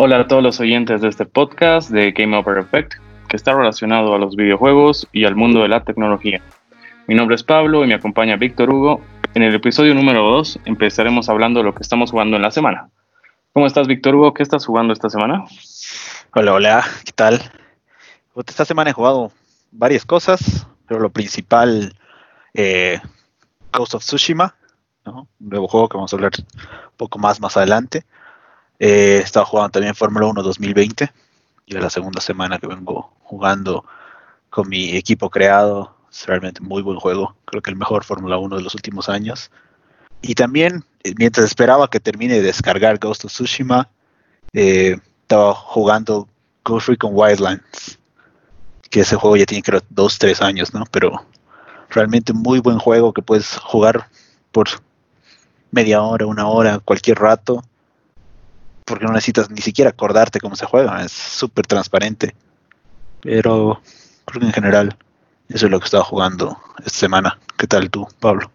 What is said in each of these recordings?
Hola a todos los oyentes de este podcast de Game Over Effect, que está relacionado a los videojuegos y al mundo de la tecnología. Mi nombre es Pablo y me acompaña Víctor Hugo. En el episodio número 2 empezaremos hablando de lo que estamos jugando en la semana. ¿Cómo estás, Víctor Hugo? ¿Qué estás jugando esta semana? Hola, hola, ¿qué tal? Esta semana he jugado varias cosas, pero lo principal, eh, Ghost of Tsushima, un nuevo juego que vamos a hablar un poco más más adelante. Eh, he estado jugando también Fórmula 1 2020 y es la segunda semana que vengo jugando con mi equipo creado. Es realmente muy buen juego, creo que el mejor Fórmula 1 de los últimos años. Y también, eh, mientras esperaba que termine de descargar Ghost of Tsushima, eh, estaba jugando Ghost Recon Wildlands, que ese juego ya tiene creo dos, tres años, ¿no? Pero realmente muy buen juego que puedes jugar por media hora, una hora, cualquier rato porque no necesitas ni siquiera acordarte cómo se juega, es súper transparente. Pero creo que en general eso es lo que estaba jugando esta semana. ¿Qué tal tú, Pablo?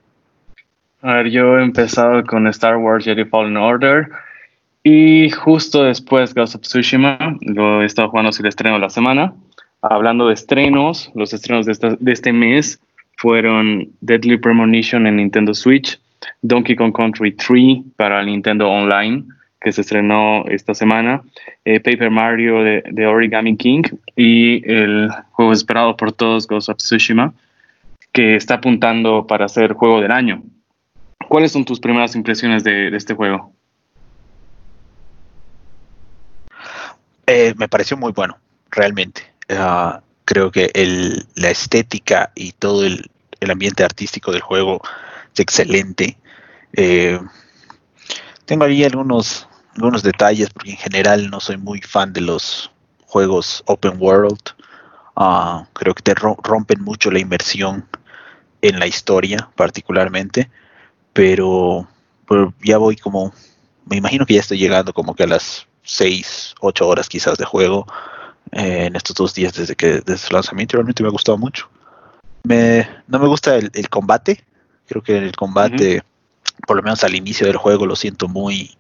A ver, yo he empezado con Star Wars Jedi Fallen Order y justo después Ghost of Tsushima lo he estado jugando sin el estreno de la semana. Hablando de estrenos, los estrenos de, de este mes fueron Deadly Premonition en Nintendo Switch, Donkey Kong Country 3 para Nintendo Online, que se estrenó esta semana, eh, Paper Mario de, Origami King y el juego esperado por todos, Ghost of Tsushima, que está apuntando para ser juego del año. ¿Cuáles son tus primeras impresiones de, este juego? Eh, me pareció muy bueno, realmente. Ah, creo que la estética y todo el, ambiente artístico del juego es excelente. Eh, tengo ahí algunos algunos detalles, porque en general no soy muy fan de los juegos open world. Ah, creo que te rompen mucho la inmersión en la historia, particularmente. Pero, ya voy como, me imagino que ya estoy llegando como que a las 6, 8 horas quizás de juego eh, en estos dos días desde que desde su lanzamiento. Realmente me ha gustado mucho. Me, no me gusta el, combate. Creo que el combate, por lo menos al inicio del juego, lo siento muy,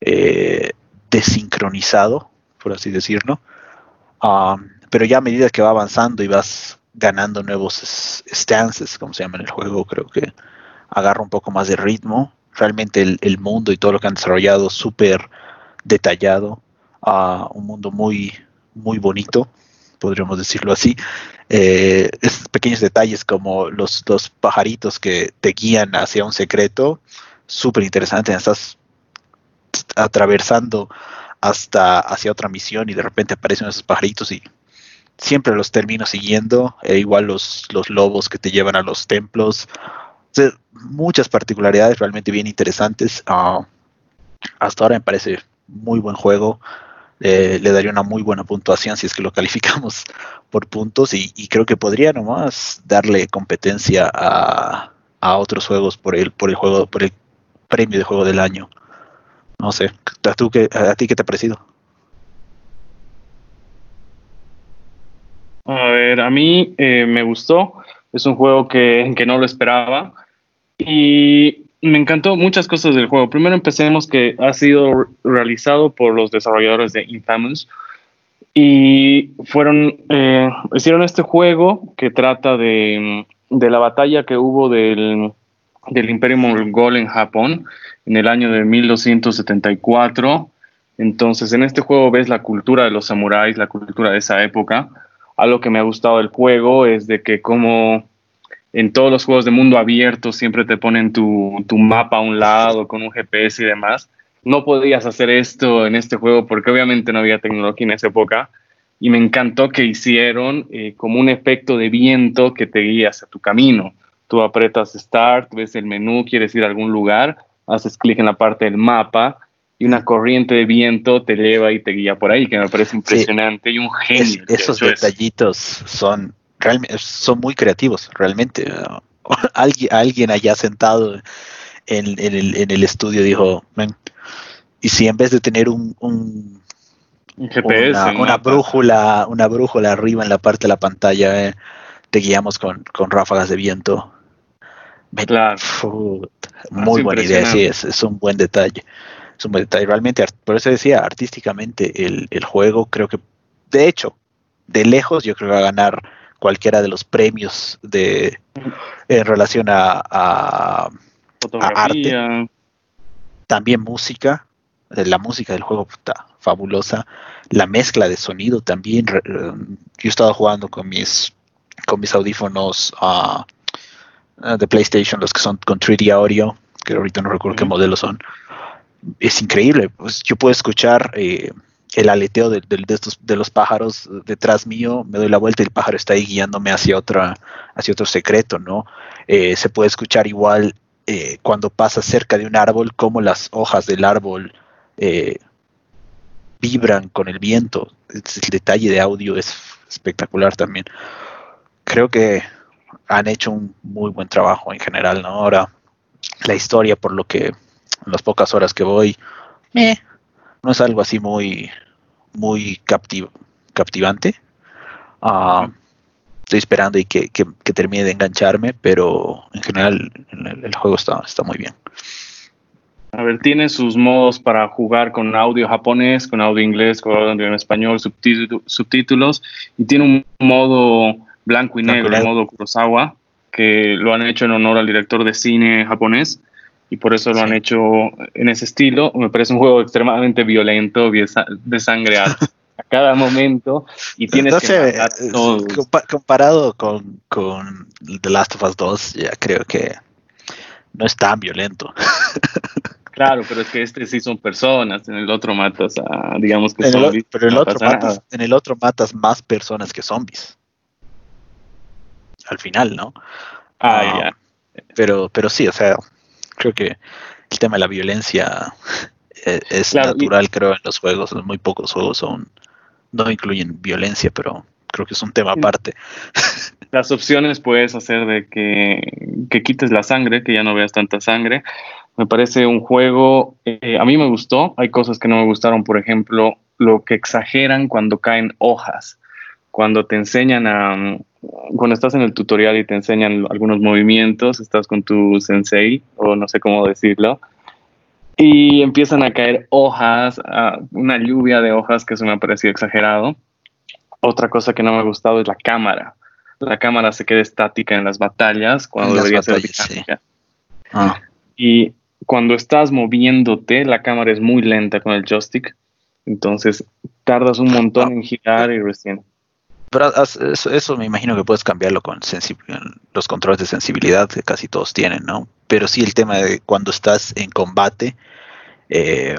eh, desincronizado, por así decirlo. Um, pero ya a medida que va avanzando y vas ganando nuevos stances, como se llama en el juego, creo que agarra un poco más de ritmo. Realmente el, mundo y todo lo que han desarrollado súper detallado, a un mundo muy, muy bonito, podríamos decirlo así. Eh, pequeños detalles como los, dos pajaritos que te guían hacia un secreto, súper interesante. Estás atravesando hasta hacia otra misión y de repente aparecen esos pajaritos y siempre los termino siguiendo, e igual los, los lobos que te llevan a los templos. muchas particularidades realmente bien interesantes. Ah, hasta ahora me parece muy buen juego. le daría una muy buena puntuación si es que lo calificamos por puntos y, creo que podría nomás darle competencia a, a, otros juegos por el, por el juego, por el premio de juego del año. No sé, ¿a, tú qué, a ti qué te ha parecido? A ver, a mí eh, me gustó. Es un juego que, que no lo esperaba. Y me encantó muchas cosas del juego. Primero empecemos que ha sido realizado por los desarrolladores de Infamous. Y fueron, eh, hicieron este juego que trata de, de la batalla que hubo del, del Imperio Mongol en Japón en el año de 1274. Entonces, en este juego ves la cultura de los samuráis, la cultura de esa época. Algo que me ha gustado del juego es de que como en todos los juegos de mundo abierto siempre te ponen tu, mapa a un lado con un GPS y demás. No podías hacer esto en este juego porque obviamente no había tecnología en esa época. Y me encantó que hicieron eh, como un efecto de viento que te guía hacia tu camino. Tú apretas Start, ves el menú, quieres ir a algún lugar haces clic en la parte del mapa y una corriente de viento te lleva y te guía por ahí, que me parece impresionante y un genio. esos detallitos son, realmente, son muy creativos, realmente. alguien, alguien allá sentado en, el, estudio dijo, y si en vez de tener un, un, una, brújula, una brújula arriba en la parte de la pantalla, eh, te guiamos con, con ráfagas de viento. Claro. muy buena idea, sí, es, un buen detalle. es un buen detalle. Realmente, por eso decía, artísticamente el, el juego creo que, de hecho, de lejos yo creo que va a ganar cualquiera de los premios de en relación a, a, arte. También música, la música del juego está fabulosa. La mezcla de sonido también. Yo he estado jugando con mis con mis audífonos uh, de PlayStation, los que son con 3D audio, que ahorita no recuerdo qué modelos son. Es increíble. Pues yo puedo escuchar eh, el aleteo de, estos, de los pájaros detrás mío, me doy la vuelta y el pájaro está ahí guiándome hacia, otra, hacia otro secreto, ¿no? Eh, se puede escuchar igual eh, cuando pasa cerca de un árbol, como las hojas del árbol eh, vibran con el viento. El detalle de audio es espectacular también. Creo que han hecho un muy buen trabajo en general, ¿no? Ahora, la historia, por lo que en las pocas horas que voy, no es algo así muy, muy captivante. Ah, estoy esperando y que, termine de engancharme, pero en general el, juego está, está muy bien. A ver, tiene sus modos para jugar con audio japonés, con audio inglés, con audio en español, subtítulos, y tiene un modo blanco y negro, un modo Kurosawa, que lo han hecho en honor al director de cine japonés y por eso lo han hecho en ese estilo. Me parece un juego extremadamente violento, de sangre a, cada momento y tienes que eh, comparado con, con The Last of Us 2, ya creo que no es tan violento. Claro, pero es que este sí son personas, en el otro matas a, digamos que en zombies. El, pero en el, otro matas, en el otro matas más personas que zombies. Al final, ¿no? Ah, ah ya. Pero, pero sí, o sea, creo que el tema de la violencia eh, es, natural, creo, en los juegos. Muy pocos juegos son no incluyen violencia, pero creo que es un tema aparte. Las opciones puedes hacer de que, que quites la sangre, que ya no veas tanta sangre. Me parece un juego, eh, a mí me gustó, hay cosas que no me gustaron, por ejemplo, lo que exageran cuando caen hojas, cuando te enseñan a, cuando estás en el tutorial y te enseñan algunos movimientos, estás con tu sensei, o no sé cómo decirlo, y empiezan a caer hojas, una lluvia de hojas que se me ha parecido exagerado. Otra cosa que no me ha gustado es la cámara. La cámara se queda estática en las batallas cuando debería ser dinámica. Ah. Y cuando estás moviéndote, la cámara es muy lenta con el joystick. Entonces tardas un montón en girar y recién. Pero eso, me imagino que puedes cambiarlo con los controles de sensibilidad que casi todos tienen, ¿no? Pero sí el tema de cuando estás en combate, eh,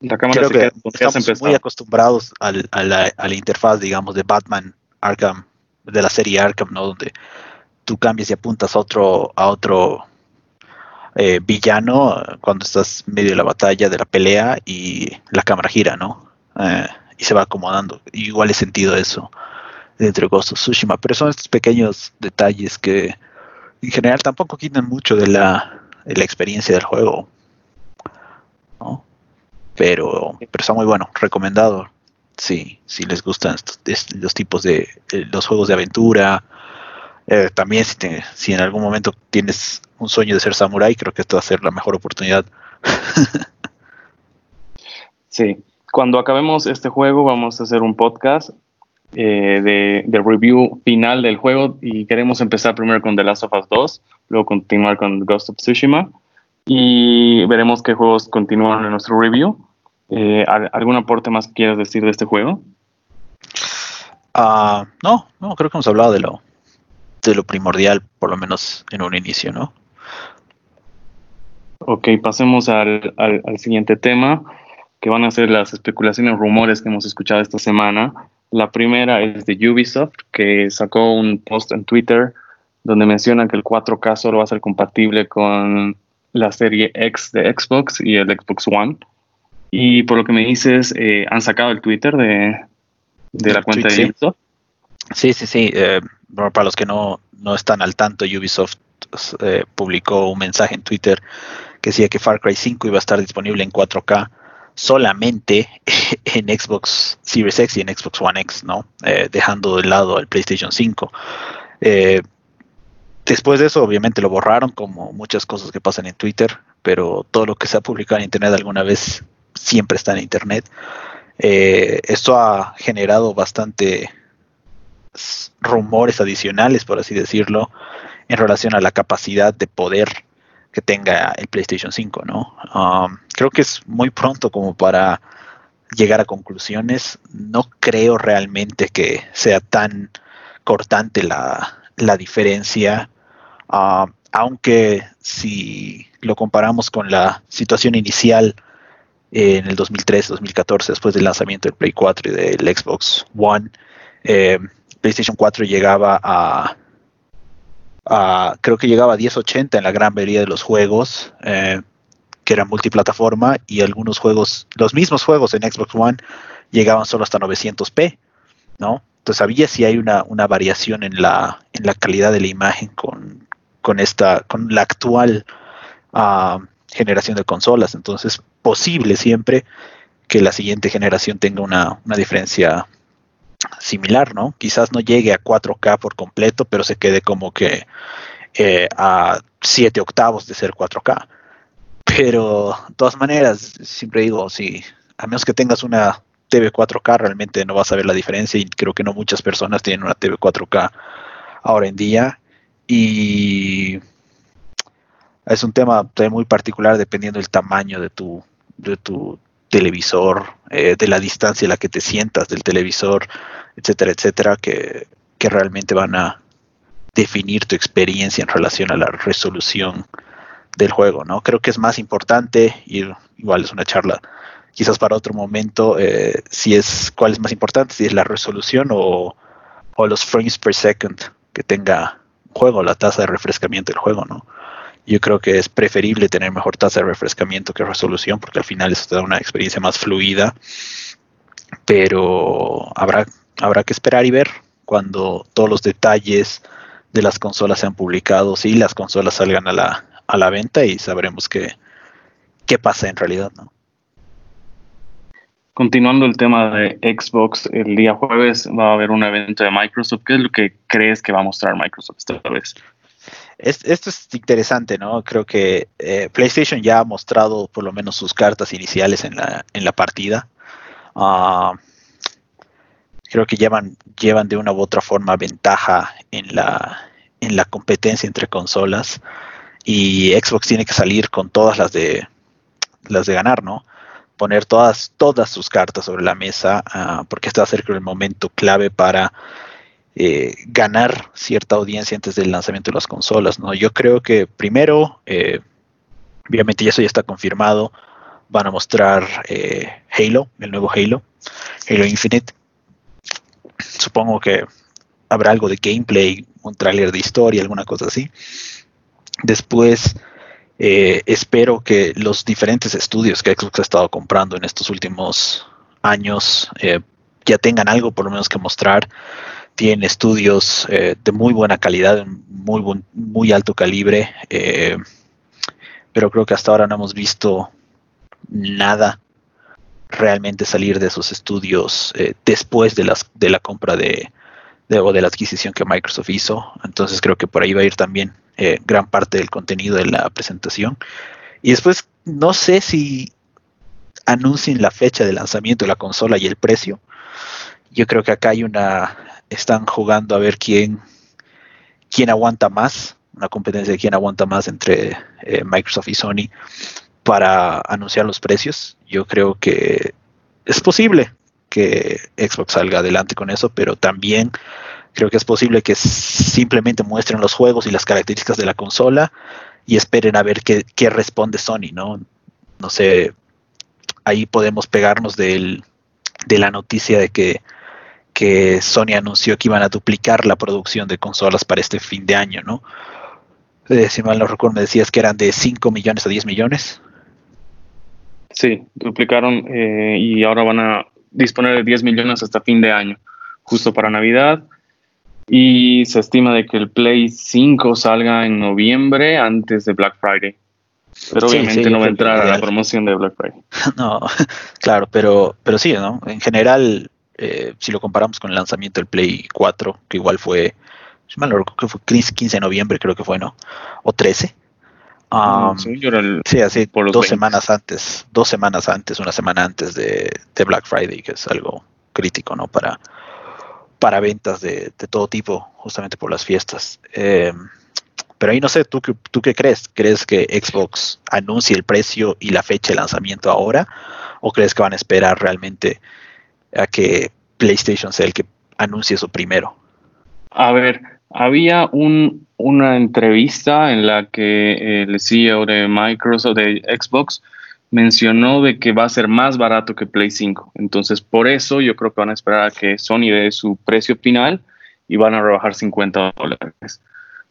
la cámara creo que estamos muy acostumbrados al, a, la, interfaz, digamos, de Batman Arkham, de la serie Arkham, ¿no? Donde tú cambias y apuntas a otro, a otro eh, villano cuando estás medio de la batalla, de la pelea, y la cámara gira, ¿no? Eh, y se va acomodando. Igual he sentido eso dentro de Ghost of Tsushima, pero son estos pequeños detalles que en general tampoco quitan mucho de la, experiencia del juego. ¿no? Pero, pero está muy bueno, recomendado. Sí, si les gustan los tipos de, los juegos de aventura. Eh, también si, si en algún momento tienes un sueño de ser samurai, creo que esta va a ser la mejor oportunidad. sí, cuando acabemos este juego vamos a hacer un podcast eh, de, review final del juego y queremos empezar primero con The Last of Us 2, luego continuar con Ghost of Tsushima y veremos qué juegos continúan en nuestro review. Eh, ¿Algún aporte más que quieras decir de este juego? Uh, no, no, creo que hemos hablado de lo, de lo primordial, por lo menos en un inicio, ¿no? Ok, pasemos al, al, al siguiente tema, que van a ser las especulaciones, rumores que hemos escuchado esta semana la primera es de Ubisoft, que sacó un post en Twitter donde mencionan que el 4K solo va a ser compatible con la serie X de Xbox y el Xbox One. Y por lo que me dices, eh, han sacado el Twitter de, la cuenta de Ubisoft. Sí, sí, sí. Eh, para los que no, no están al tanto, Ubisoft eh, publicó un mensaje en Twitter que decía que Far Cry 5 iba a estar disponible en 4K solamente en Xbox Series X y en Xbox One X, ¿no? Eh, dejando de lado el PlayStation 5. Eh, después de eso, obviamente lo borraron, como muchas cosas que pasan en Twitter. pero todo lo que se ha publicado en Internet alguna vez siempre está en Internet. Eh, esto ha generado bastante rumores adicionales, por así decirlo, en relación a la capacidad de poder que tenga el PlayStation 5, ¿no? Um, creo que es muy pronto como para llegar a conclusiones. No creo realmente que sea tan cortante la, diferencia, um, aunque si lo comparamos con la situación inicial en el 2003-2014, después del lanzamiento del Play 4 y del Xbox One, eh, PlayStation 4 llegaba a, creo que llegaba a 1080 en la gran mayoría de los juegos, eh, que eran multiplataforma, y algunos juegos, los mismos juegos en Xbox One, llegaban solo hasta 900p, ¿no? Entonces había si hay una, variación en la, calidad de la imagen con, esta, con la actual ah, generación de consolas. Entonces, posible siempre que la siguiente generación tenga una, diferencia similar, ¿no? Quizás no llegue a 4K por completo, pero se quede como que eh, a 7 octavos de ser 4K. Pero, de todas maneras, siempre digo, si a menos que tengas una TV 4K, realmente no vas a ver la diferencia y creo que no muchas personas tienen una TV 4K ahora en día. Y es un tema muy particular dependiendo del tamaño de tu, de tu televisor, eh, de la distancia en la que te sientas del televisor, etcétera, etcétera, que, realmente van a definir tu experiencia en relación a la resolución del juego, ¿no? Creo que es más importante, y igual es una charla quizás para otro momento, eh, si es cuál es más importante, si es la resolución o, o los frames per second que tenga un juego, la tasa de refrescamiento del juego, ¿no? Yo creo que es preferible tener mejor tasa de refrescamiento que resolución, porque al final eso te da una experiencia más fluida. Pero habrá, habrá que esperar y ver cuando todos los detalles de las consolas sean publicados y las consolas salgan a la, a la venta y sabremos qué, qué pasa en realidad. Continuando el tema de Xbox, el día jueves va a haber un evento de Microsoft. ¿Qué es lo que crees que va a mostrar Microsoft esta vez? Esto es interesante, ¿no? Creo que eh, PlayStation ya ha mostrado por lo menos sus cartas iniciales en la, en la partida. Ah, creo que llevan, llevan de una u otra forma ventaja en la, en la competencia entre consolas. Y Xbox tiene que salir con todas las de las de ganar, ¿no? Poner todas, todas sus cartas sobre la mesa, ah, porque este va a ser el momento clave para eh, ganar cierta audiencia antes del lanzamiento de las consolas. ¿no? Yo creo que primero, eh, obviamente ya eso ya está confirmado, van a mostrar eh, Halo, el nuevo Halo, Halo Infinite. Supongo que habrá algo de gameplay, un tráiler de historia, alguna cosa así. Después, espero que los diferentes estudios que Xbox ha estado comprando en estos últimos años ya tengan algo por lo menos que mostrar tiene estudios eh, de muy buena calidad, muy, muy alto calibre, eh, pero creo que hasta ahora no hemos visto nada realmente salir de esos estudios eh, después de, las, de la compra de, o de la adquisición que Microsoft hizo. Entonces creo que por ahí va a ir también gran parte del contenido de la presentación. Y después no sé si anuncien la fecha de lanzamiento de la consola y el precio. Yo creo que acá hay una están jugando a ver quién, quién aguanta más, una competencia de quién aguanta más entre eh, Microsoft y Sony para anunciar los precios. Yo creo que es posible que Xbox salga adelante con eso, pero también creo que es posible que simplemente muestren los juegos y las características de la consola y esperen a ver qué, qué responde Sony, ¿no? No sé, ahí podemos pegarnos del, de la noticia de que que Sony anunció que iban a duplicar la producción de consolas para este fin de año, ¿no? Eh, si mal no recuerdo, me decías que eran de 5 millones a 10 millones. Sí, duplicaron eh, y ahora van a disponer de 10 millones hasta fin de año, justo para Navidad. Y se estima de que el Play 5 salga en noviembre antes de Black Friday. Pero obviamente no va a entrar a la promoción de Black Friday. No, claro, pero, pero sí, ¿no? En general, eh, si lo comparamos con el lanzamiento del Play 4, que igual fue, si mal no que fue 15 de noviembre, creo que fue, ¿no? O 13. Um, sí, así por dos semanas antes, dos semanas antes, una semana antes de, Black Friday, que es algo crítico, ¿no? Para, para ventas de, todo tipo, justamente por las fiestas. Em, pero ahí no sé, ¿tú, ¿tú qué crees? ¿Crees que Xbox anuncie el precio y la fecha de lanzamiento ahora? ¿O crees que van a esperar realmente a que PlayStation sea el que anuncie eso primero? A ver, había un, una entrevista en la que el CEO de Microsoft, de Xbox, mencionó de que va a ser más barato que Play 5. Entonces, por eso yo creo que van a esperar a que Sony dé su precio final y van a rebajar 50 dólares.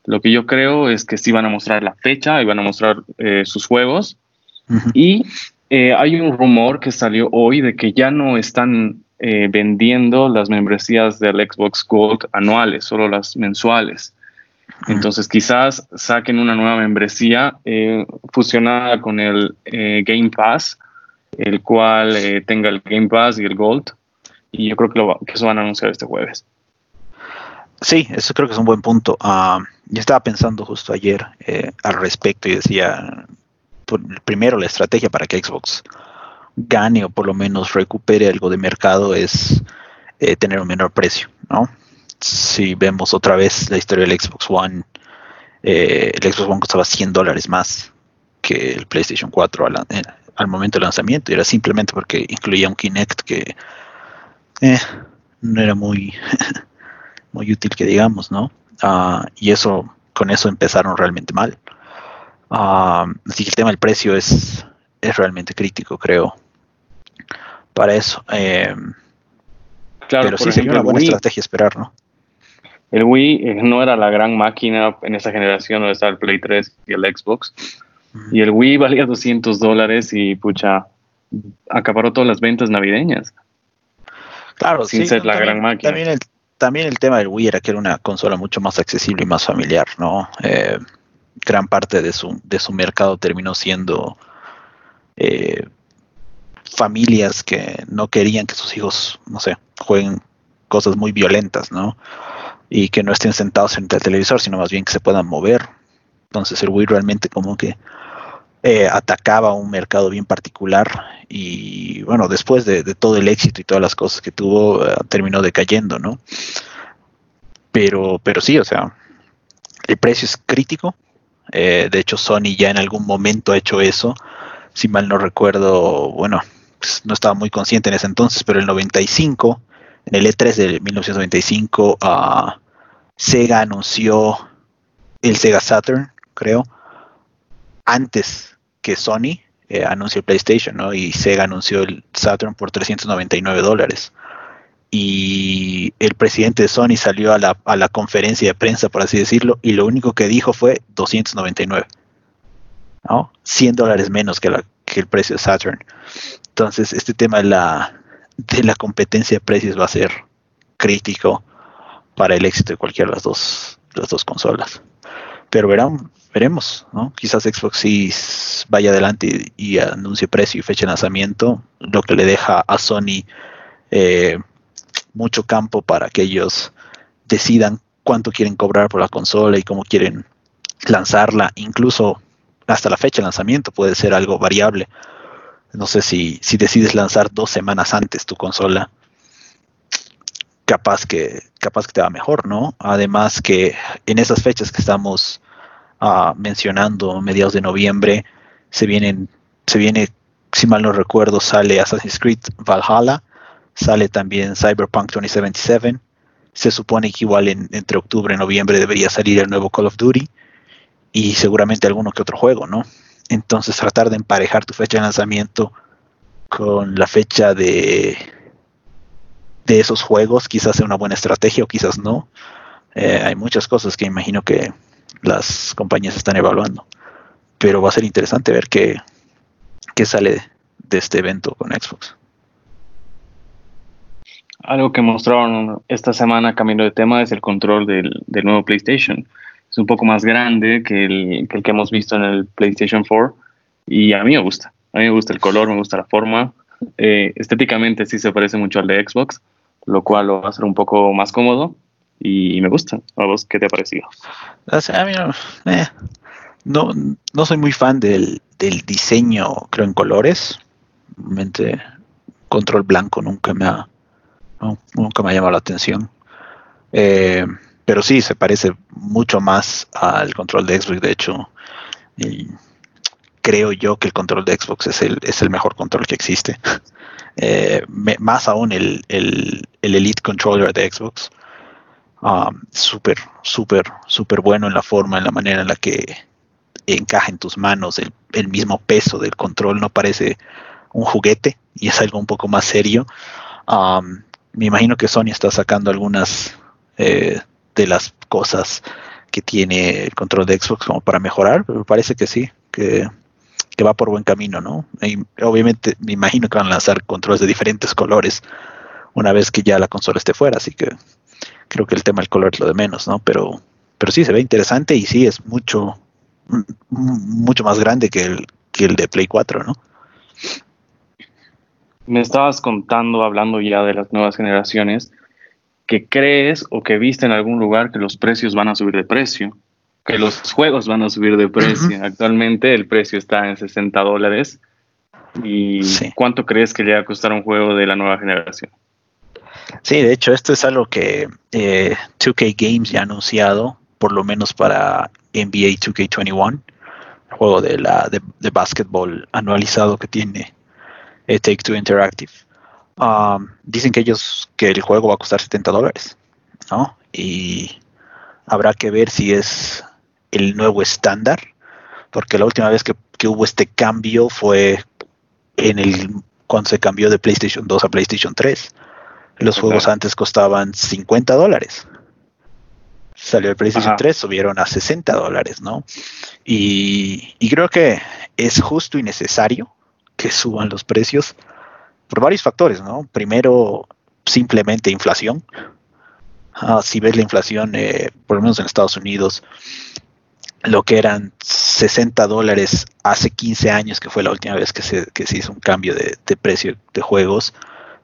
Lo que yo creo es que sí van a mostrar la fecha y van a mostrar eh, sus juegos. Y eh, hay un rumor que salió hoy de que ya no están eh, vendiendo las membresías del Xbox Gold anuales, solo las mensuales. Entonces quizás saquen una nueva membresía eh, fusionada con el eh, Game Pass, el cual tenga el Game Pass y el Gold. Y yo creo que, lo, que eso van a anunciar este jueves. Sí, eso creo que es un buen punto. Uh, yo estaba pensando justo ayer al respecto y decía, primero la estrategia para que Xbox gane o por lo menos recupere algo de mercado es eh, tener un menor precio, ¿no? Si vemos otra vez la historia del Xbox One, eh, el Xbox One costaba 100 dólares más que el PlayStation 4 al, momento del lanzamiento y era simplemente porque incluía un Kinect que eh, no era muy, muy útil que digamos, ¿no? Ah, y eso, con eso empezaron realmente mal. Ah, así que el tema del precio es, es realmente crítico, creo para eso. Eh, claro, pero sí sería una buena estrategia esperar, ¿no? El Wii eh, no era la gran máquina en esa generación donde estaba el Play 3 y el Xbox. Y el Wii valía 200 dólares y pucha, acaparó todas las ventas navideñas. Claro, sin ser la gran máquina. También el, también el tema del Wii era que era una consola mucho más accesible y más familiar, ¿no? Eh, gran parte de su, de su mercado terminó siendo eh, familias que no querían que sus hijos, no sé, jueguen cosas muy violentas, ¿no? Y que no estén sentados frente al televisor, sino más bien que se puedan mover. Entonces el Wii realmente como que eh, atacaba un mercado bien particular y bueno, después de, todo el éxito y todas las cosas que tuvo, eh, terminó decayendo, ¿no? Pero, pero sí, o sea, el precio es crítico. Eh, de hecho, Sony ya en algún momento ha hecho eso. Si mal no recuerdo, bueno, pues, no estaba muy consciente en ese entonces, pero el 95, en el E3 de 1995, ah, Sega anunció el Sega Saturn, creo, antes que Sony eh, anunció el PlayStation, ¿no? Y Sega anunció el Saturn por 399 dólares. Y el presidente de Sony salió a la, a la conferencia de prensa, por así decirlo, y lo único que dijo fue 299. ¿no? 100 dólares menos que, la, que el precio de Saturn. Entonces, este tema de la, de la competencia de precios va a ser crítico para el éxito de cualquiera de las dos, las dos consolas. Pero verán, veremos, ¿no? Quizás Xbox sí vaya adelante y, anuncie precio y fecha de lanzamiento, lo que le deja a Sony eh, mucho campo para que ellos decidan cuánto quieren cobrar por la consola y cómo quieren lanzarla, incluso hasta la fecha de lanzamiento puede ser algo variable no sé si, si decides lanzar dos semanas antes tu consola, capaz que, capaz que te va mejor, ¿no? Además que en esas fechas que estamos uh, mencionando, mediados de noviembre, se vienen, se viene, si mal no recuerdo, sale Assassin's Creed Valhalla, sale también Cyberpunk 2077, se supone que igual entre octubre y noviembre debería salir el nuevo Call of Duty y seguramente alguno que otro juego, ¿no? Entonces tratar de emparejar tu fecha de lanzamiento con la fecha de, de esos juegos quizás sea una buena estrategia o quizás no. Eh, hay muchas cosas que imagino que las compañías están evaluando. Pero va a ser interesante ver qué, qué sale de este evento con Xbox. Algo que mostraron esta semana, camino de tema, es el control del, del nuevo PlayStation es un poco más grande que el, que hemos visto en el PlayStation 4 y a mí me gusta. A mí me gusta el color, me gusta la forma. Eh, estéticamente sí se parece mucho al de Xbox, lo cual lo va a hacer un poco más cómodo y me gusta. ¿A vos qué te ha parecido? a mí no, eh, No, no soy muy fan del, diseño, creo, en colores. Realmente, control blanco nunca me ha, nunca me ha llamado la atención. Eh, pero sí, se parece mucho más al control de Xbox. De hecho, creo yo que el control de Xbox es el, es el mejor control que existe. Eh, más aún el, el, Elite Controller de Xbox. Um, súper, súper, súper bueno en la forma, en la manera en la que encaja en tus manos el, el, mismo peso del control. No parece un juguete y es algo un poco más serio. Um, me imagino que Sony está sacando algunas eh, de las cosas que tiene el control de Xbox como para mejorar, pero parece que sí, que, va por buen camino, ¿no? obviamente me imagino que van a lanzar controles de diferentes colores una vez que ya la consola esté fuera, así que creo que el tema del color es lo de menos, ¿no? Pero, pero sí se ve interesante y sí es mucho, mucho más grande que el, que el de Play 4, ¿no? Me estabas contando, hablando ya de las nuevas generaciones, que crees o que viste en algún lugar que los precios van a subir de precio, que los juegos van a subir de precio. Actualmente el precio está en 60 dólares. ¿Y cuánto crees que le va a costar un juego de la nueva generación? Sí, de hecho, esto es algo que 2K eh, Games ya ha anunciado, por lo menos para NBA 2K21, el juego de, la, de, de básquetbol anualizado que tiene eh, Take Two Interactive. Um, dicen que ellos que el juego va a costar 70 dólares, ¿no? Y habrá que ver si es el nuevo estándar, porque la última vez que, hubo este cambio fue en el cuando se cambió de PlayStation 2 a PlayStation 3. Los juegos antes costaban 50 dólares. Salió el PlayStation 3, subieron a 60 dólares, ¿no? Y, y creo que es justo y necesario que suban los precios por varios factores, ¿no? Primero, simplemente inflación. Ah, si ves la inflación, eh, por lo menos en Estados Unidos, lo que eran 60 dólares hace 15 años, que fue la última vez que se, hizo un cambio de, precio de juegos,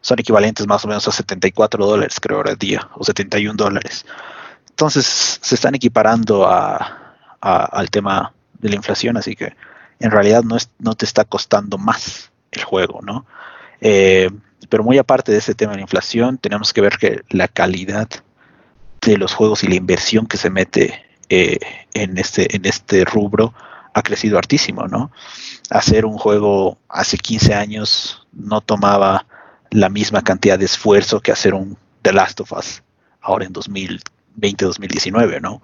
son equivalentes más o menos a 74 dólares, creo, ahora día, o 71 dólares. Entonces, se están equiparando al tema de la inflación, así que en realidad no, es, no te está costando más el juego, ¿no? Eh, pero muy aparte de ese tema de la inflación, tenemos que ver que la calidad de los juegos y la inversión que se mete eh, en, este, en este rubro ha crecido hartísimo, ¿no? Hacer un juego hace 15 años no tomaba la misma cantidad de esfuerzo que hacer un The Last of Us ahora en 2020-2019, ¿no?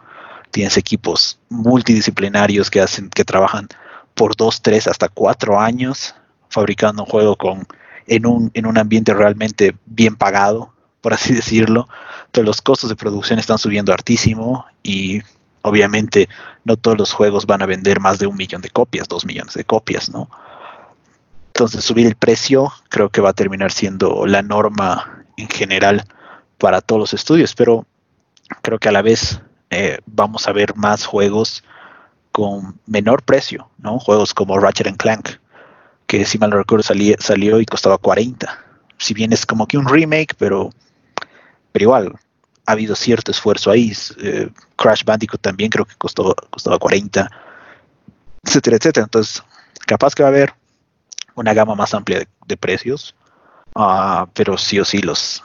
Tienes equipos multidisciplinarios que hacen, que trabajan por dos, tres, hasta cuatro años fabricando un juego con en un, en un ambiente realmente bien pagado, por así decirlo. Entonces los costos de producción están subiendo hartísimo y obviamente no todos los juegos van a vender más de un millón de copias, dos millones de copias, ¿no? Entonces subir el precio creo que va a terminar siendo la norma en general para todos los estudios, pero creo que a la vez eh, vamos a ver más juegos con menor precio, ¿no? Juegos como Ratchet Clank, que si mal no recuerdo salió y costaba 40. Si bien es como que un remake, pero, pero igual ha habido cierto esfuerzo ahí. Eh, Crash Bandicoot también creo que costó, costaba 40, etcétera, etcétera. Entonces, capaz que va a haber una gama más amplia de, precios, uh, pero sí o sí los,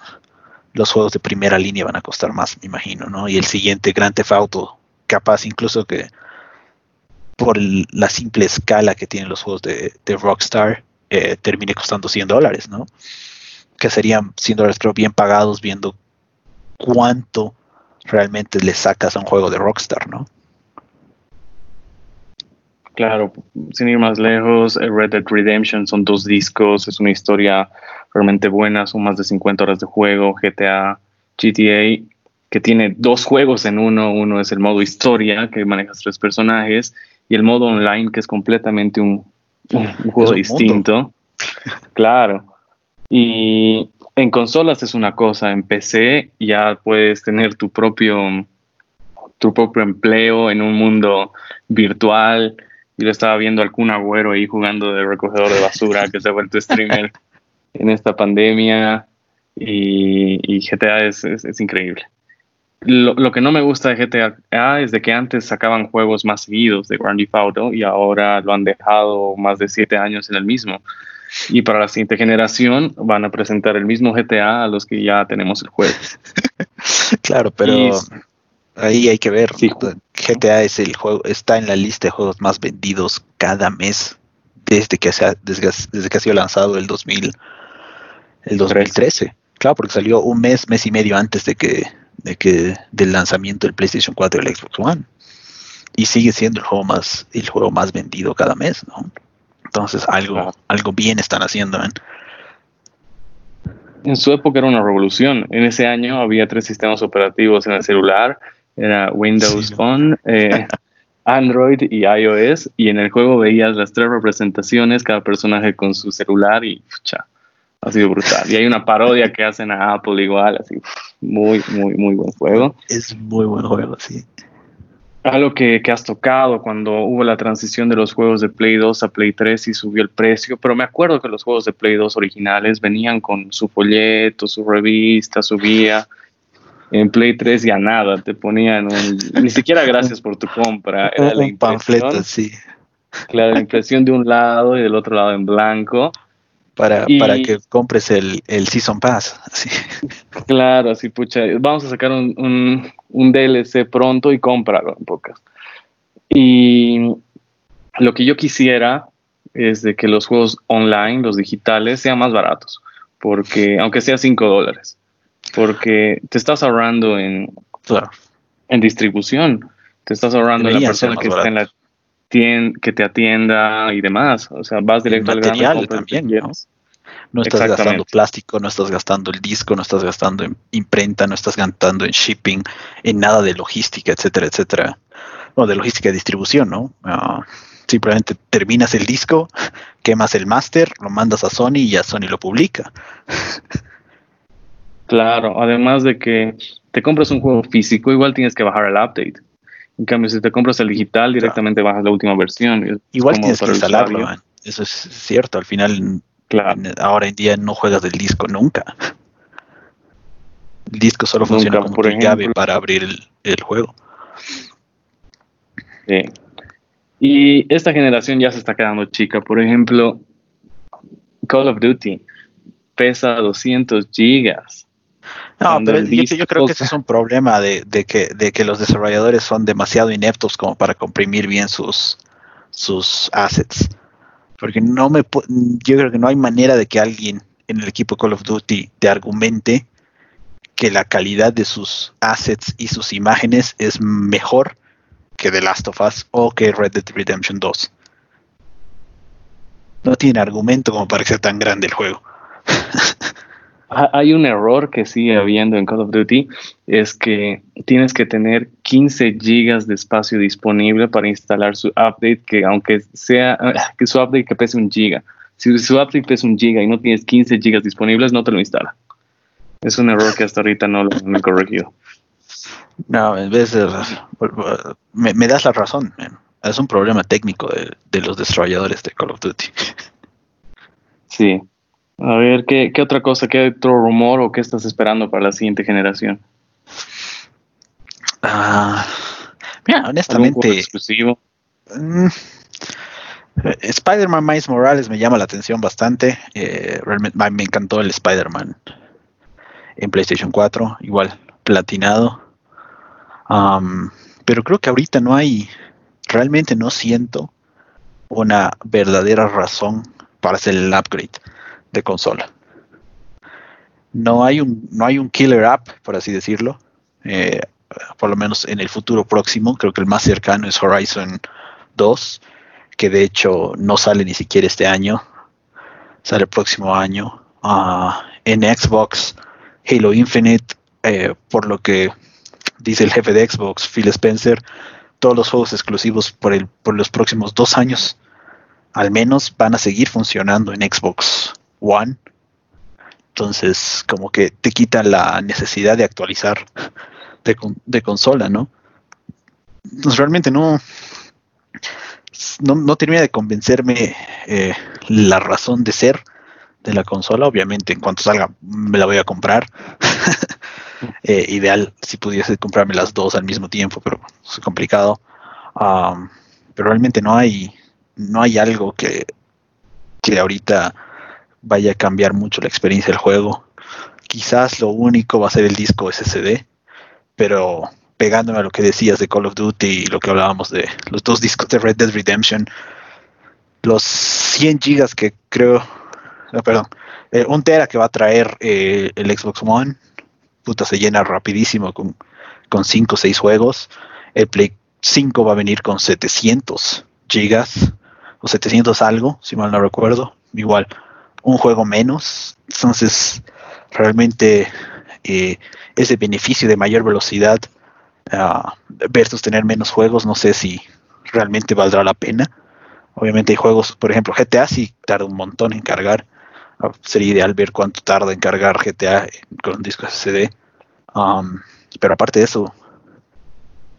los juegos de primera línea van a costar más, me imagino, ¿no? Y el siguiente Grand Theft Auto, capaz incluso que por la simple escala que tienen los juegos de, Rockstar, eh, termine costando 100 dólares, ¿no? Que serían 100 dólares, creo, bien pagados viendo cuánto realmente le sacas a un juego de Rockstar, ¿no? Claro, sin ir más lejos, eh, Red Dead Redemption son dos discos, es una historia realmente buena, son más de 50 horas de juego, GTA, GTA, que tiene dos juegos en uno, uno es el modo historia, que manejas tres personajes, y el modo online, que es completamente un, juego distinto. claro. Y en consolas es una cosa, en PC ya puedes tener tu propio, tu propio empleo en un mundo virtual. Y lo estaba viendo al Kun Agüero ahí jugando de recogedor de basura, que se ha vuelto streamer en esta pandemia. Y, GTA es, es increíble. Lo, que no me gusta de GTA es de que antes sacaban juegos más seguidos de Grand Theft Auto y ahora lo han dejado más de siete años en el mismo. Y para la siguiente generación van a presentar el mismo GTA a los que ya tenemos el juego. claro, pero ahí hay que ver. GTA es el juego, está en la lista de juegos más vendidos cada mes desde que, se ha, desde, que ha sido lanzado el 2000, el 2013. Claro, porque salió un mes, mes y medio antes de que, de que del lanzamiento del PlayStation 4 y el Xbox One. Y sigue siendo el juego más, el juego más vendido cada mes, ¿no? Entonces algo, algo bien están haciendo, En su época era una revolución. En ese año había tres sistemas operativos en el celular. Era Windows Phone, eh, Android y iOS. Y en el juego veías las tres representaciones, cada personaje con su celular y cha, ha sido brutal. Y hay una parodia que hacen a Apple igual, así, muy, muy, muy buen juego. Es muy buen juego, sí. Algo que, que, has tocado cuando hubo la transición de los juegos de Play 2 a Play 3 y subió el precio, pero me acuerdo que los juegos de Play 2 originales venían con su folleto, su revista, su guía. En Play 3 ya nada, te ponían un, ni siquiera gracias por tu compra, era la panfleto, sí. Claro, la impresión de un lado y del otro lado en blanco para, para que compres el, el Season Pass. Claro, así pucha, vamos a sacar un, un, DLC pronto y cómpralo en pocas. Y lo que yo quisiera es de que los juegos online, los digitales, sean más baratos, porque aunque sea 5 dólares, porque te estás ahorrando en, en distribución, te estás ahorrando en la persona que está en la que te atienda y demás. O sea, vas directo al grano. también, ¿no? No estás gastando plástico, no estás gastando el disco, no estás gastando en imprenta, no estás gastando en shipping, en nada de logística, etcétera, etcétera. No, de logística de distribución, ¿no? Ah, simplemente terminas el disco, quemas el máster, lo mandas a Sony y ya Sony lo publica. Claro, además de que te compras un juego físico, igual tienes que bajar el update. En cambio, si te compras el digital, directamente bajas la última versión. Igual tienes que instalarlo, eso es cierto. Al final, ahora en día no juegas del disco nunca. El disco solo funciona como por llave para abrir el, juego. Sí. Y esta generación ya se está quedando chica. Por ejemplo, Call of Duty pesa 200 gigas. No, pero yo, creo que ese es un problema de, que, de que los desarrolladores son demasiado ineptos como para comprimir bien sus, sus assets. Porque no me yo creo que no hay manera de que alguien en el equipo Call of Duty te argumente que la calidad de sus assets y sus imágenes es mejor que The Last of Us o que Red Dead Redemption 2. No tiene argumento como para que sea tan grande el juego. Hay un error que sigue habiendo en Call of Duty, es que tienes que tener 15 gigas de espacio disponible para instalar su update, que aunque sea, que su update que pese un giga. Si su update pesa un giga y no tienes 15 gigas disponibles, no te lo instala. Es un error que hasta ahorita no lo he corregido. No, en vez de... Me, das la razón. Es un problema técnico de, de los desarrolladores de Call of Duty. Sí, a ver, ¿qué, otra cosa, qué otro rumor o qué estás esperando para la siguiente generación? Ah, mira, honestamente. exclusivo? Mm, Spider-Man Miles Morales me llama la atención bastante. Eh, realmente me encantó el Spider-Man en PlayStation 4, igual platinado. pero creo que ahorita no hay, realmente no siento una verdadera razón para hacer el upgrade de consola. No hay un, no hay un killer app, por así decirlo. Eh, por lo menos en el futuro próximo, creo que el más cercano es Horizon 2, que de hecho no sale ni siquiera este año, sale el próximo año. Ah, en Xbox, Halo Infinite, eh, por lo que dice el jefe de Xbox, Phil Spencer, todos los juegos exclusivos por, el, por los próximos dos años, al menos van a seguir funcionando en Xbox One. Entonces, como que te quita la necesidad de actualizar de, consola, ¿no? Pues realmente no, no, termina de convencerme eh, la razón de ser de la consola. Obviamente, en cuanto salga, me la voy a comprar. Eh, ideal si pudiese comprarme las dos al mismo tiempo, pero es complicado. pero realmente no hay, no hay algo que, que ahorita vaya a cambiar mucho la experiencia del juego. Quizás lo único va a ser el disco SSD, pero pegándome a lo que decías de Call of Duty y lo que hablábamos de los dos discos de Red Dead Redemption, los 100 gigas que creo, no, perdón, eh, un tera que va a traer eh, el Xbox One, puta, se llena rapidísimo con, con 5 o 6 juegos. El Play 5 va a venir con 700 gigas o 700 algo, si mal no recuerdo. Igual, un juego menos. Entonces, realmente eh, ese beneficio de mayor velocidad uh, versus tener menos juegos, no sé si realmente valdrá la pena. Obviamente hay juegos, por ejemplo, GTA sí tarda un montón en cargar. Ah, sería ideal ver cuánto tarda en cargar GTA con un disco SSD. Um, pero aparte de eso,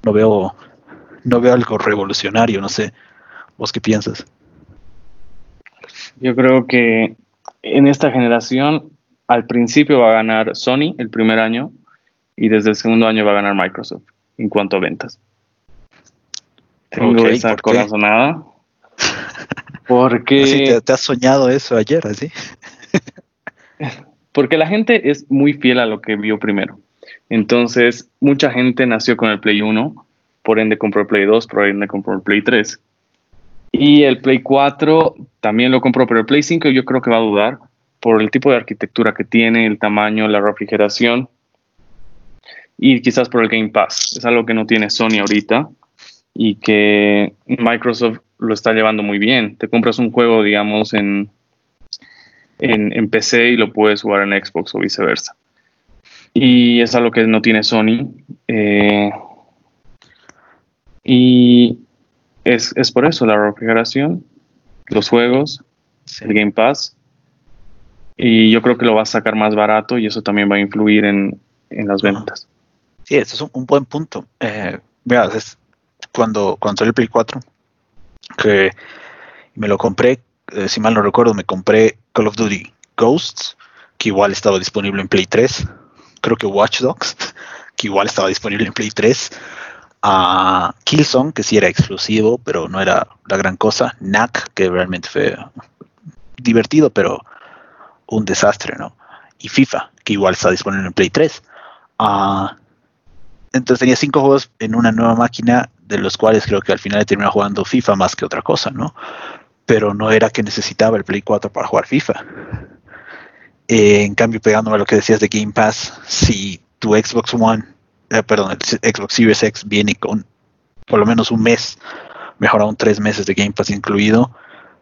no veo, no veo algo revolucionario, no sé. ¿Vos qué piensas? Yo creo que en esta generación, al principio va a ganar Sony el primer año y desde el segundo año va a ganar Microsoft en cuanto a ventas. Tengo esa corazonada. Porque. te, has soñado eso ayer, así. porque la gente es muy fiel a lo que vio primero. Entonces, mucha gente nació con el Play 1, por ende compró el Play 2, por ende compró el Play 3. Y el Play 4 también lo compró, pero el Play 5 yo creo que va a dudar por el tipo de arquitectura que tiene, el tamaño, la refrigeración y quizás por el Game Pass. Es algo que no tiene Sony ahorita y que Microsoft lo está llevando muy bien. Te compras un juego, digamos, en, en, PC y lo puedes jugar en Xbox o viceversa. Y es algo que no tiene Sony. Eh, y es, es por eso la refrigeración, los juegos, el Game Pass. Y yo creo que lo va a sacar más barato y eso también va a influir en, las ventas. Sí, eso es un, buen punto. Eh, cuando, cuando salió el Play 4, que me lo compré, eh, si mal no recuerdo, me compré Call of Duty Ghosts, que igual estaba disponible en Play 3. Creo que Watch Dogs, que igual estaba disponible en Play 3 Killzone, que sí era exclusivo, pero no era la gran cosa. Knack, que realmente fue divertido, pero un desastre, ¿no? Y FIFA, que igual está disponible en Play 3. Ah, entonces tenía cinco juegos en una nueva máquina, de los cuales creo que al final terminé jugando FIFA más que otra cosa, ¿no? Pero no era que necesitaba el Play 4 para jugar FIFA. Eh, en cambio, pegándome a lo que decías de Game Pass, si tu Xbox One eh, perdón, el Xbox Series X viene con por lo menos un mes, mejor aún tres meses de Game Pass incluido,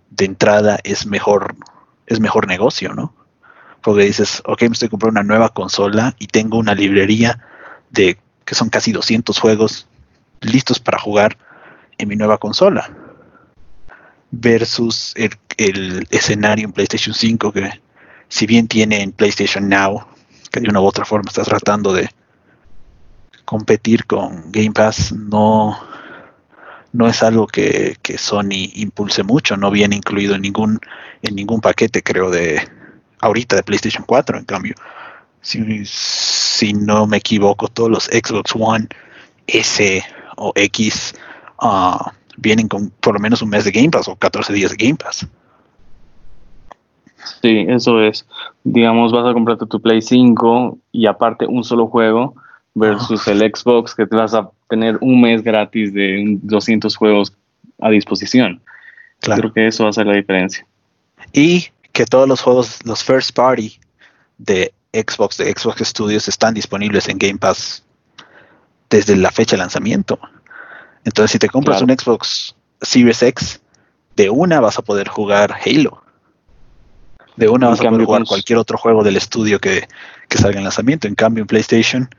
de entrada es mejor, es mejor negocio, ¿no? Porque dices, ok, me estoy comprando una nueva consola y tengo una librería de que son casi 200 juegos listos para jugar en mi nueva consola. Versus el, el escenario en PlayStation 5 que si bien tiene en PlayStation Now, que de una u otra forma estás tratando de, competir con Game Pass no, no es algo que, Sony impulse mucho, no viene incluido en ningún, en ningún paquete, creo, de ahorita de PlayStation 4, en cambio. Si, no me equivoco, todos los Xbox One S o X ah, vienen con por lo menos un mes de Game Pass o 14 días de Game Pass. Sí, eso es. Digamos, vas a comprarte tu Play 5 y aparte un solo juego versus el Xbox que te vas a tener un mes gratis de 200 juegos a disposición. Claro. Creo que eso va a ser la diferencia. Y que todos los juegos, los first party de Xbox, de Xbox Studios, están disponibles en Game Pass desde la fecha de lanzamiento. Entonces, si te compras un Xbox Series X, de una vas a poder jugar Halo. De una vas a poder jugar cualquier otro juego del estudio que, que salga en lanzamiento. En cambio, en PlayStation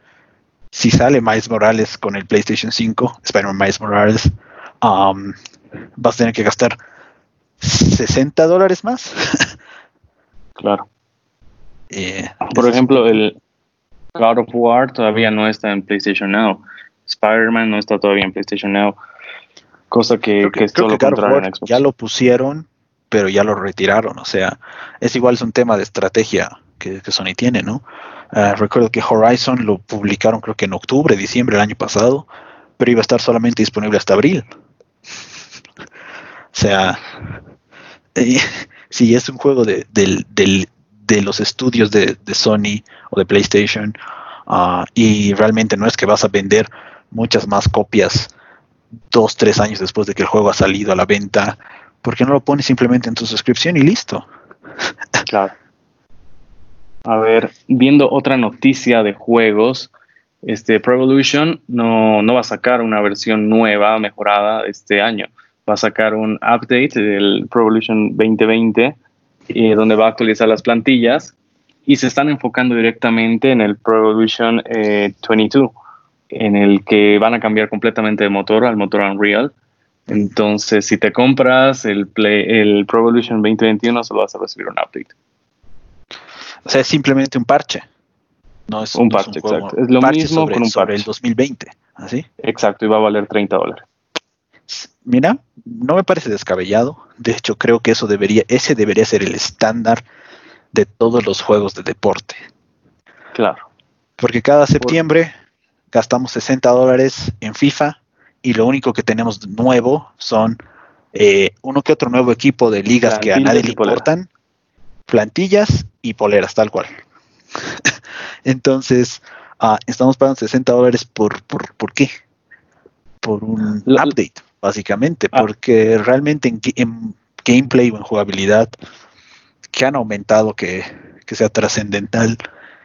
si sale Miles Morales con el PlayStation 5, Spider-Man Miles Morales, um, vas a tener que gastar 60 dólares más. claro. Eh, Por ejemplo, el God of War todavía no está en PlayStation Now. Spider-Man no está todavía en PlayStation Now. Cosa que, que, es todo lo contrario en Xbox. Ya lo pusieron, pero ya lo retiraron. O sea, es igual, es un tema de estrategia que, que Sony tiene, ¿no? Ah, recuerdo que Horizon lo publicaron creo que en octubre, diciembre del año pasado, pero iba a estar solamente disponible hasta abril. O sea, si es un juego de, los estudios de, Sony o de PlayStation ah, y realmente no es que vas a vender muchas más copias dos, tres años después de que el juego ha salido a la venta, ¿por qué no lo pones simplemente en tu suscripción y listo? Claro. A ver, viendo otra noticia de juegos, este Pro Evolution no, no va a sacar una versión nueva, mejorada este año. Va a sacar un update del Pro Evolution 2020, eh, donde va a actualizar las plantillas y se están enfocando directamente en el Pro Evolution 22, eh, en el que van a cambiar completamente de motor al motor Unreal. Entonces, si te compras el, Play, el Pro Evolution 2021, solo vas a recibir un update. O sea, es simplemente un parche. No es un parche, exacto. Es lo mismo con un parche. el 2020, ¿así? Exacto, y va a valer 30 dólares. Mira, no me parece descabellado. De hecho, creo que eso debería, ese debería ser el estándar de todos los juegos de deporte. Claro. Porque cada septiembre gastamos 60 dólares en FIFA y lo único que tenemos nuevo son eh, uno que otro nuevo equipo de ligas que a nadie le importan, plantillas y poleras, tal cual. Entonces, ah, estamos pagando 60 dólares por, por, ¿por qué? Por un update, básicamente, ah. porque realmente en, gameplay o en jugabilidad que han aumentado que, que sea trascendental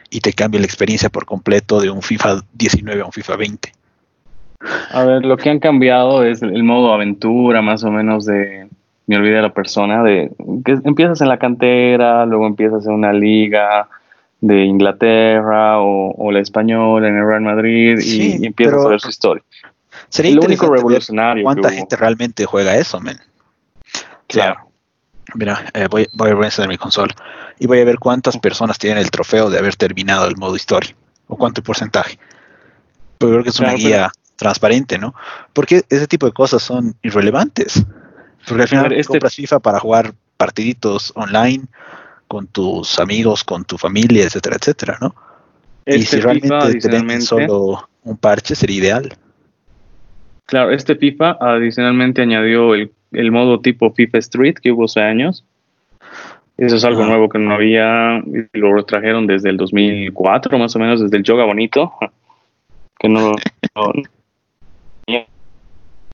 y te cambie la experiencia por completo de un FIFA 19 a un FIFA 20. A ver, lo que han cambiado es el modo aventura, más o menos de, me olvidé de la persona, de que empiezas en la cantera, luego empiezas en una liga de Inglaterra o, la española en el Real Madrid y, empiezas a ver su historia. Sería lo único revolucionario. ¿Cuánta gente realmente juega eso, men? Claro. Mira, eh, voy, voy, a encender mi consola y voy a ver cuántas personas tienen el trofeo de haber terminado el modo historia o cuánto porcentaje. Pero creo que es una guía transparente, ¿no? Porque ese tipo de cosas son irrelevantes. Porque al final este... compras FIFA para jugar partiditos online con tus amigos, con tu familia, etcétera, etcétera, ¿no? y este si realmente te venden solo un parche sería ideal. Claro, este FIFA adicionalmente añadió el, modo tipo FIFA Street que hubo hace años. Eso es algo nuevo que no había y lo trajeron desde el 2004, más o menos, desde el Yoga Bonito, que no,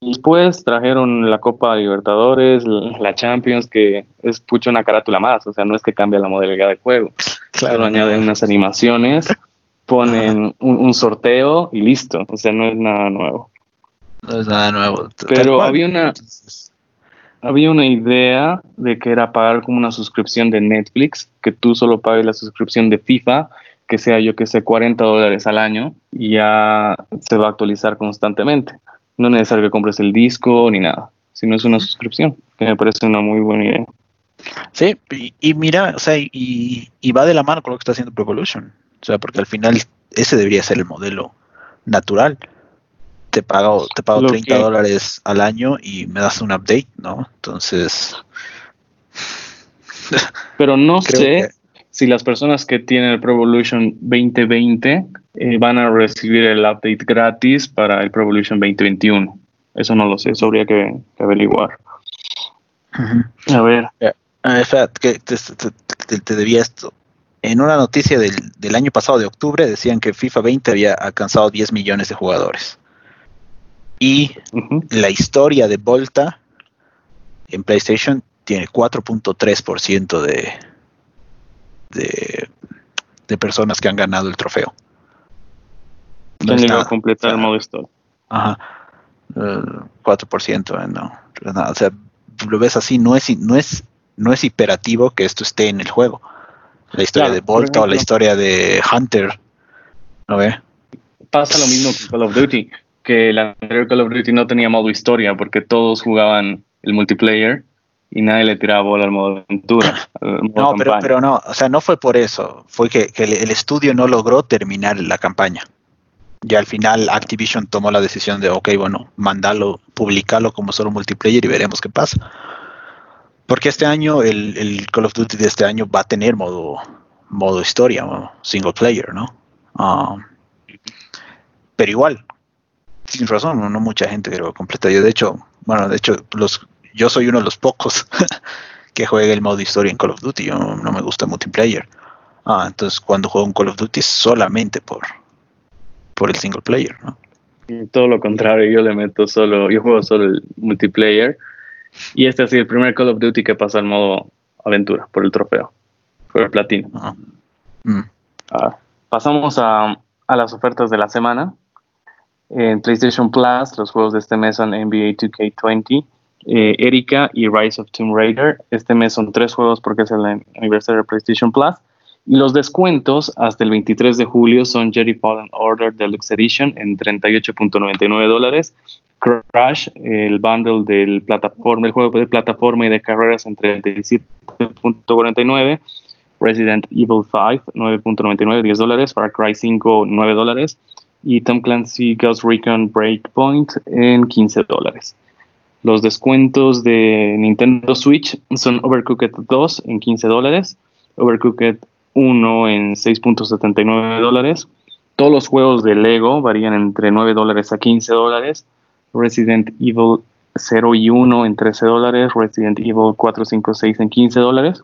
Después trajeron la Copa Libertadores, la Champions, que es pucho una carátula más, o sea, no es que cambia la modalidad de juego. Claro, añaden unas animaciones, ponen un, sorteo y listo, o sea, no es nada nuevo. No es nada nuevo. Pero había una, había una idea de que era pagar como una suscripción de Netflix, que tú solo pagues la suscripción de FIFA, que sea yo que sé 40 dólares al año y ya se va a actualizar constantemente. No es necesario que compres el disco ni nada, sino es una suscripción, que me parece una muy buena idea. Sí, y, mira, o sea, y, va de la mano con lo que está haciendo Pro Evolution. O sea, porque al final ese debería ser el modelo natural. Te pago, te pago 30 dólares al año y me das un update, ¿no? Entonces. Pero no sé si las personas que tienen el Pro Evolution 2020 eh, van a recibir el update gratis para el Pro Evolution 2021. Eso no lo sé, eso habría que, averiguar. A ver. Uh, que te, debía esto. En una noticia del, año pasado de octubre decían que FIFA 20 había alcanzado 10 millones de jugadores. Y la historia de Volta en PlayStation tiene 4.3% de, de, de personas que han ganado el trofeo. No nada, completar el modo store. Ajá. 4%, eh, no. O sea, lo ves así, no es, no es, no es hiperativo que esto esté en el juego. La historia de Volta o la historia de Hunter. ¿No ve? Pasa lo mismo con Call of Duty, que el anterior Call of Duty no tenía modo historia porque todos jugaban el multiplayer y nadie le tiraba bola al modo aventura. no, pero, pero, no, o sea, no fue por eso, fue que, el, estudio no logró terminar la campaña. Y al final Activision tomó la decisión de, ok, bueno, mandalo, publicarlo como solo multiplayer y veremos qué pasa. Porque este año, el, Call of Duty de este año va a tener modo, modo historia single player, ¿no? Ah, pero igual, sin razón, no, mucha gente lo completa. Yo de hecho, bueno, de hecho, los, yo soy uno de los pocos que juega el modo historia en Call of Duty. Yo no me gusta multiplayer. Ah, entonces cuando juego un Call of Duty solamente por, por el single player, ¿no? Todo lo contrario, yo le meto solo, yo juego solo el multiplayer. Y este ha sido el primer Call of Duty que pasa al modo aventura, por el trofeo, por el platino. Mm. Ah, pasamos a, a, las ofertas de la semana. En PlayStation Plus, los juegos de este mes son NBA 2K20, eh, Erika y Rise of Tomb Raider. Este mes son tres juegos porque es el aniversario de PlayStation Plus. Y los descuentos hasta el 23 de julio son Jerry Fallen Order Deluxe Edition en 38.99 dólares. Crash, el bundle del plataforma, el juego de plataforma y de carreras en 37.49. Resident Evil 5, 9.99, 10 dólares. Far Cry 5, 9 dólares. Y Tom Clancy Ghost Recon Breakpoint en 15 dólares. Los descuentos de Nintendo Switch son Overcooked 2 en 15 dólares. Overcooked uno en 6.79 dólares. Todos los juegos de Lego varían entre 9 dólares a 15 dólares. Resident Evil 0 y 1 en 13 dólares. Resident Evil 4, 5, 6 en 15 dólares.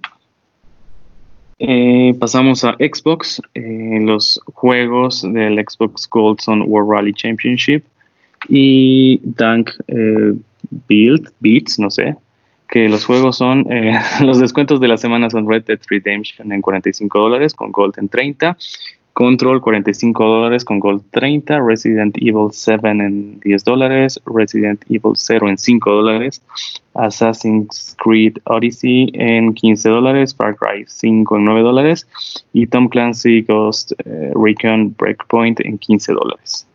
Eh, pasamos a Xbox. Eh, los juegos del Xbox Gold son World Rally Championship y Dunk eh, Build, Beats, no sé, que los juegos son, eh, los descuentos de la semana son Red Dead Redemption en 45 dólares con Gold en 30, Control 45 dólares con Gold 30, Resident Evil 7 en 10 dólares, Resident Evil 0 en 5 dólares, Assassin's Creed Odyssey en 15 dólares, Far Cry 5 en 9 dólares y Tom Clancy Ghost eh, Recon Breakpoint en 15 dólares.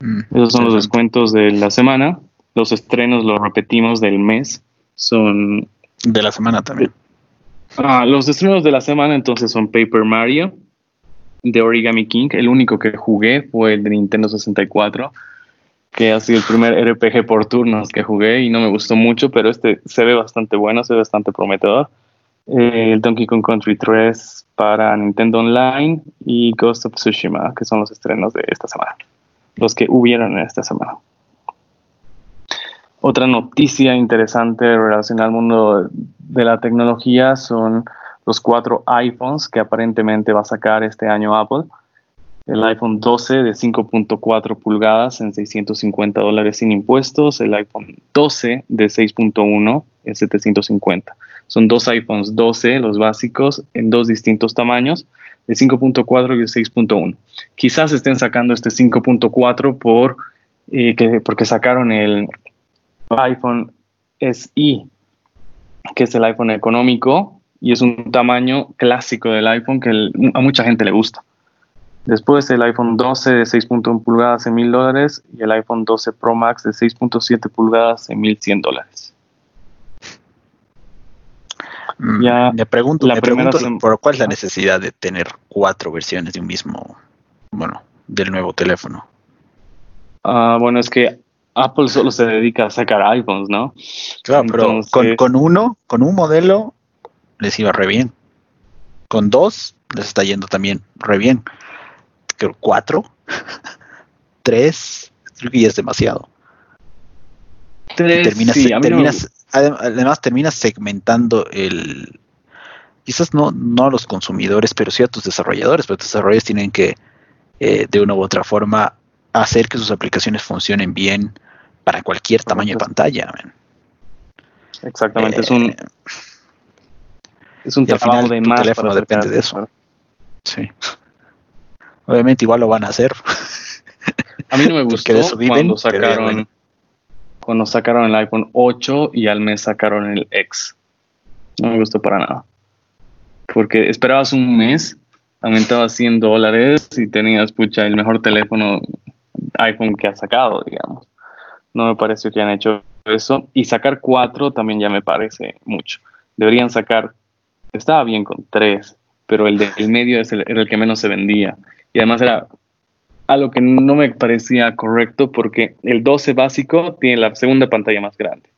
Mm, Esos son los descuentos de la semana. Los estrenos, los repetimos, del mes son... De la semana también. Ah, los estrenos de la semana entonces son Paper Mario, de Origami King. El único que jugué fue el de Nintendo 64, que ha sido el primer RPG por turnos que jugué y no me gustó mucho, pero este se ve bastante bueno, se ve bastante prometedor. Eh, el Donkey Kong Country 3 para Nintendo Online y Ghost of Tsushima, que son los estrenos de esta semana, los que hubieron en esta semana. Otra noticia interesante relacionada al mundo de la tecnología son los cuatro iPhones que aparentemente va a sacar este año Apple. El iPhone 12 de 5.4 pulgadas en 650 dólares sin impuestos. El iPhone 12 de 6.1 en 750. Son dos iPhones 12, los básicos, en dos distintos tamaños, de 5.4 y de 6.1. Quizás estén sacando este 5.4 por, eh, porque sacaron el, iPhone SI, que es el iPhone económico y es un tamaño clásico del iPhone que a mucha gente le gusta. Después el iPhone 12 de 6.1 pulgadas en 1000 dólares y el iPhone 12 Pro Max de 6.7 pulgadas en 1100 dólares. Mm, ya, me pregunto, la por cuál es la necesidad de tener cuatro versiones de un mismo, bueno, del nuevo teléfono. Ah, bueno, es que Apple solo se dedica a sacar iPhones, ¿no? Claro, pero con, uno, con un modelo, les iba re bien. Con dos, les está yendo también re bien. Creo cuatro, tres, creo que ya es demasiado. terminas, terminas además terminas segmentando el quizás no, no a los consumidores, pero sí a tus desarrolladores, pero tus desarrolladores tienen que eh, de una u otra forma hacer que sus aplicaciones funcionen bien para cualquier tamaño de pantalla. Exactamente, es un eh, es un trabajo de más teléfono depende de eso. Sí. Obviamente igual lo van a hacer. A mí no me gustó cuando sacaron cuando sacaron el iPhone 8 y al mes sacaron el X. No me gustó para nada. Porque esperabas un mes, aumentaba 100 dólares y tenías, pucha, el mejor teléfono iPhone que ha sacado, digamos. No me parece que han hecho eso. Y sacar cuatro también ya me parece mucho. Deberían sacar, estaba bien con tres, pero el del medio es el, era el que menos se vendía. Y además era algo que no me parecía correcto porque el 12 básico tiene la segunda pantalla más grande.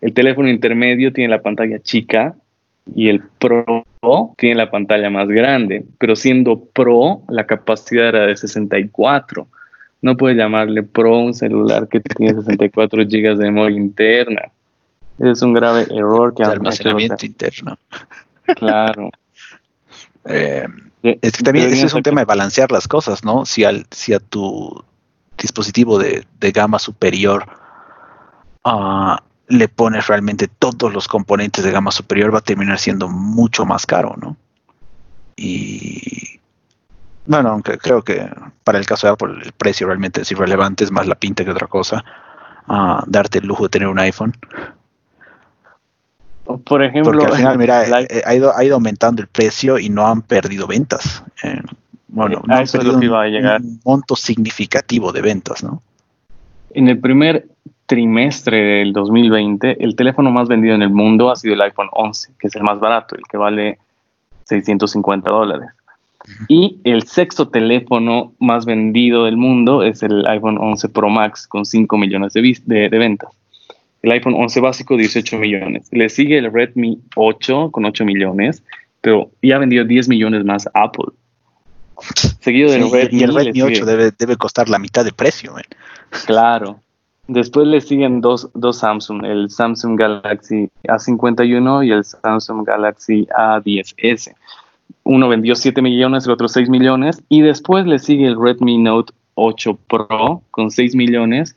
El teléfono intermedio tiene la pantalla chica y el Pro tiene la pantalla más grande, pero siendo Pro la capacidad era de 64. No puedes llamarle Pro un celular que tiene 64 GB de memoria interna. Es un grave error que de almacenamiento interno. Claro. Eh, es que también ese es un tema de balancear las cosas, ¿no? Si, al, si a tu dispositivo de, gama superior uh, le pones realmente todos los componentes de gama superior, va a terminar siendo mucho más caro, ¿no? Y bueno, aunque creo que para el caso de Apple el precio realmente es irrelevante, es más la pinta que otra cosa. Uh, darte el lujo de tener un iPhone. Por ejemplo, porque al final, mira, eh, ha, ido, ha ido aumentando el precio y no han perdido ventas. Eh, bueno, no han perdido un monto significativo de ventas, ¿no? En el primer trimestre del 2020, el teléfono más vendido en el mundo ha sido el iPhone 11, que es el más barato, el que vale 650 dólares. Y el sexto teléfono más vendido del mundo es el iPhone 11 Pro Max con 5 millones de, de, ventas. El iPhone 11 básico 18 millones. Le sigue el Redmi 8 con 8 millones, pero ya ha vendido 10 millones más Apple. Seguido del Redmi. Y el Redmi 8 debe, debe, costar la mitad de precio. Claro. Después le siguen dos, dos Samsung, el Samsung Galaxy A51 y el Samsung Galaxy A10S. Uno vendió 7 millones, el otro 6 millones. Y después le sigue el Redmi Note 8 Pro con 6 millones.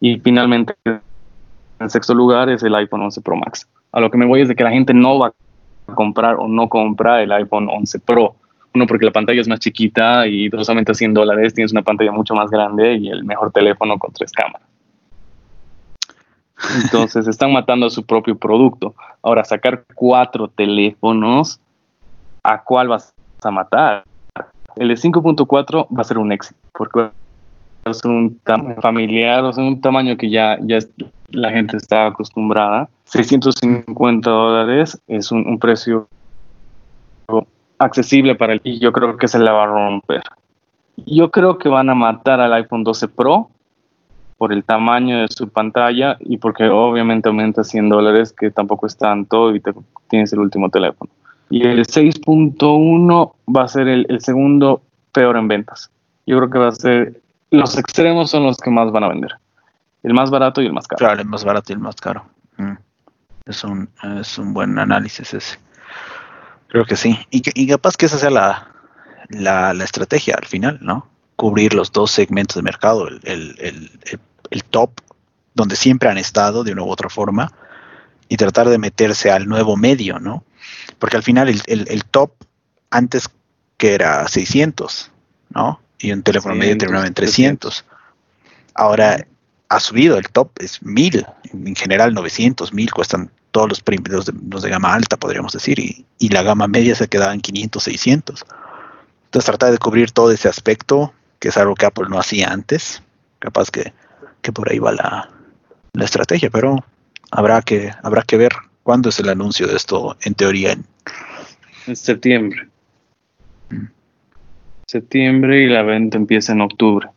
Y finalmente, en sexto lugar, es el iPhone 11 Pro Max. A lo que me voy es de que la gente no va a comprar o no compra el iPhone 11 Pro. Uno, porque la pantalla es más chiquita y dos, solamente a 100 dólares tienes una pantalla mucho más grande y el mejor teléfono con tres cámaras. Entonces están matando a su propio producto. Ahora, sacar cuatro teléfonos, ¿a cuál vas a matar? El de 5.4 va a ser un éxito, porque ser un tamaño familiar, o un tamaño que ya, ya la gente está acostumbrada. 650 dólares es un, precio accesible para él y yo creo que se la va a romper. Yo creo que van a matar al iPhone 12 Pro por el tamaño de su pantalla y porque obviamente aumenta 100 dólares, que tampoco es tanto, y te, tienes el último teléfono. Y el 6.1 va a ser el, segundo peor en ventas. Yo creo que va a ser, los extremos son los que más van a vender. El más barato y el más caro. Claro, el más barato y el más caro. Mm. Es, un, es un buen análisis ese. Creo que sí. Y, capaz que esa sea la, la, la, estrategia al final, ¿no? Cubrir los dos segmentos de mercado, el, el, el top donde siempre han estado de una u otra forma y tratar de meterse al nuevo medio, ¿no? Porque al final el, top antes que era 600, ¿no? Y un teléfono medio terminaba en 300. Ahora ha subido, el top es 1000, en general 900, 1000 cuestan todos los, primeros de, los de gama alta, podríamos decir, y, y la gama media se quedaba en 500, 600. Entonces tratar de cubrir todo ese aspecto, que es algo que Apple no hacía antes, capaz que que por ahí va la, la estrategia, pero habrá que, habrá que ver cuándo es el anuncio de esto, en teoría. En, septiembre. Mm. Septiembre y la venta empieza en octubre.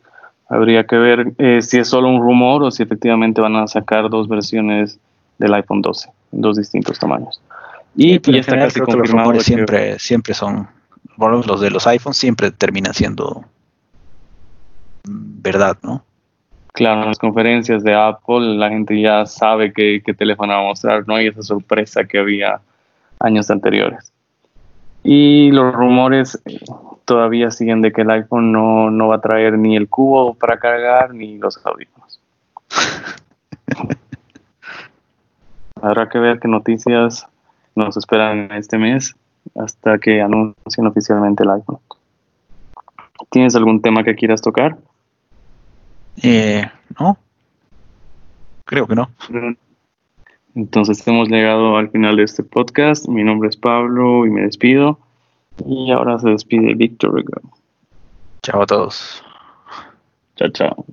Habría que ver eh, si es solo un rumor o si efectivamente van a sacar dos versiones del iPhone 12, dos distintos tamaños. Y, ya está casi confirmado. Los siempre, siempre son, bueno, los de los iPhones siempre terminan siendo verdad, ¿no? Claro, en las conferencias de Apple la gente ya sabe qué, teléfono va a mostrar, no hay esa sorpresa que había años anteriores. Y los rumores todavía siguen de que el iPhone no, no va a traer ni el cubo para cargar ni los audífonos. Habrá que ver qué noticias nos esperan este mes hasta que anuncien oficialmente el iPhone. ¿Tienes algún tema que quieras tocar? Eh, no, creo que no. Entonces hemos llegado al final de este podcast. Mi nombre es Pablo y me despido. Y ahora se despide Víctor. Chao a todos. Chao, chao.